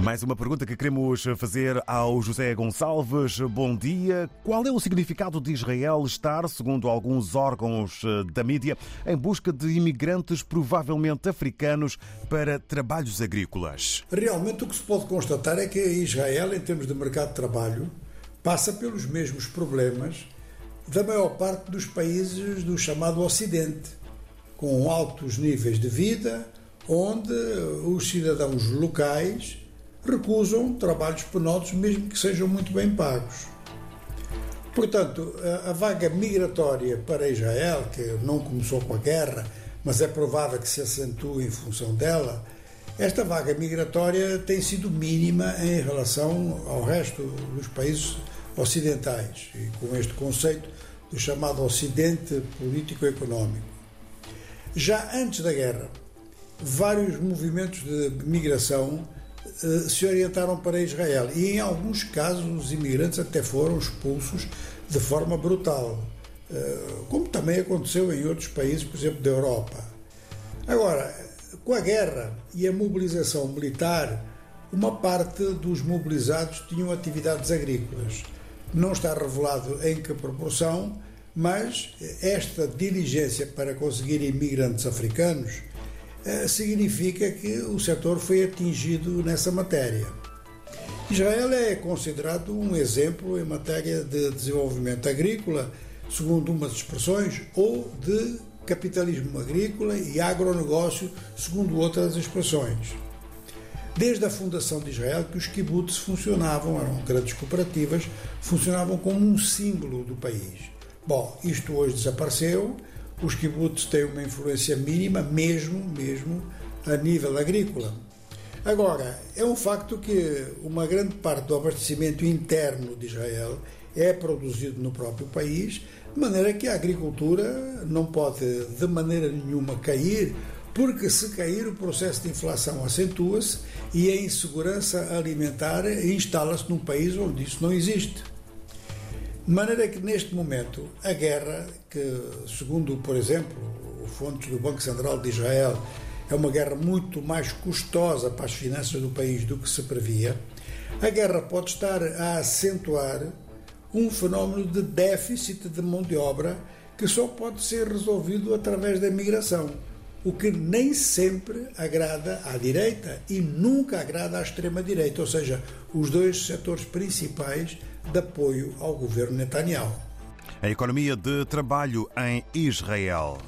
Mais uma pergunta que queremos fazer ao José Gonçalves. Bom dia. Qual é o significado de Israel estar, segundo alguns órgãos eh, da mídia, em busca de imigrantes provavelmente africanos para trabalhos agrícolas? Realmente o que se pode constatar é que Israel, em termos de mercado de trabalho, passa pelos mesmos problemas da maior parte dos países do chamado Ocidente, com altos níveis de vida, onde os cidadãos locais recusam trabalhos penosos, mesmo que sejam muito bem pagos. Portanto, a, vaga migratória para Israel, que não começou com a guerra, mas é provável que se acentue em função dela, esta vaga migratória tem sido mínima em relação ao resto dos países ocidentais, e com este conceito do chamado Ocidente político-económico. Já antes da guerra, vários movimentos de migração se orientaram para Israel e, em alguns casos, os imigrantes até foram expulsos de forma brutal, eh, como também aconteceu em outros países, por exemplo, da Europa. Agora, com a guerra e a mobilização militar, uma parte dos mobilizados tinham atividades agrícolas. Não está revelado em que proporção, mas esta diligência para conseguir imigrantes africanos eh, significa que o setor foi atingido nessa matéria. Israel é considerado um exemplo em matéria de desenvolvimento agrícola, segundo umas expressões, ou de capitalismo agrícola e agronegócio, segundo outras expressões. Desde a fundação de Israel que os kibbutz funcionavam, eram grandes cooperativas, funcionavam como um símbolo do país. Bom, isto hoje desapareceu, os kibbutz têm uma influência mínima, mesmo, mesmo a nível agrícola. Agora, é um facto que uma grande parte do abastecimento interno de Israel é produzido no próprio país, de maneira que a agricultura não pode de maneira nenhuma cair, porque se cair o processo de inflação acentua-se e a insegurança alimentar instala-se num país onde isso não existe. De maneira que, neste momento, a guerra, que, segundo, por exemplo, fontes do Banco Central de Israel, é uma guerra muito mais custosa para as finanças do país do que se previa, a guerra pode estar a acentuar um fenómeno de déficit de mão de obra que só pode ser resolvido através da migração, o que nem sempre agrada à direita e nunca agrada à extrema-direita, ou seja, os dois setores principais de apoio ao governo Netanyahu. A economia de trabalho em Israel.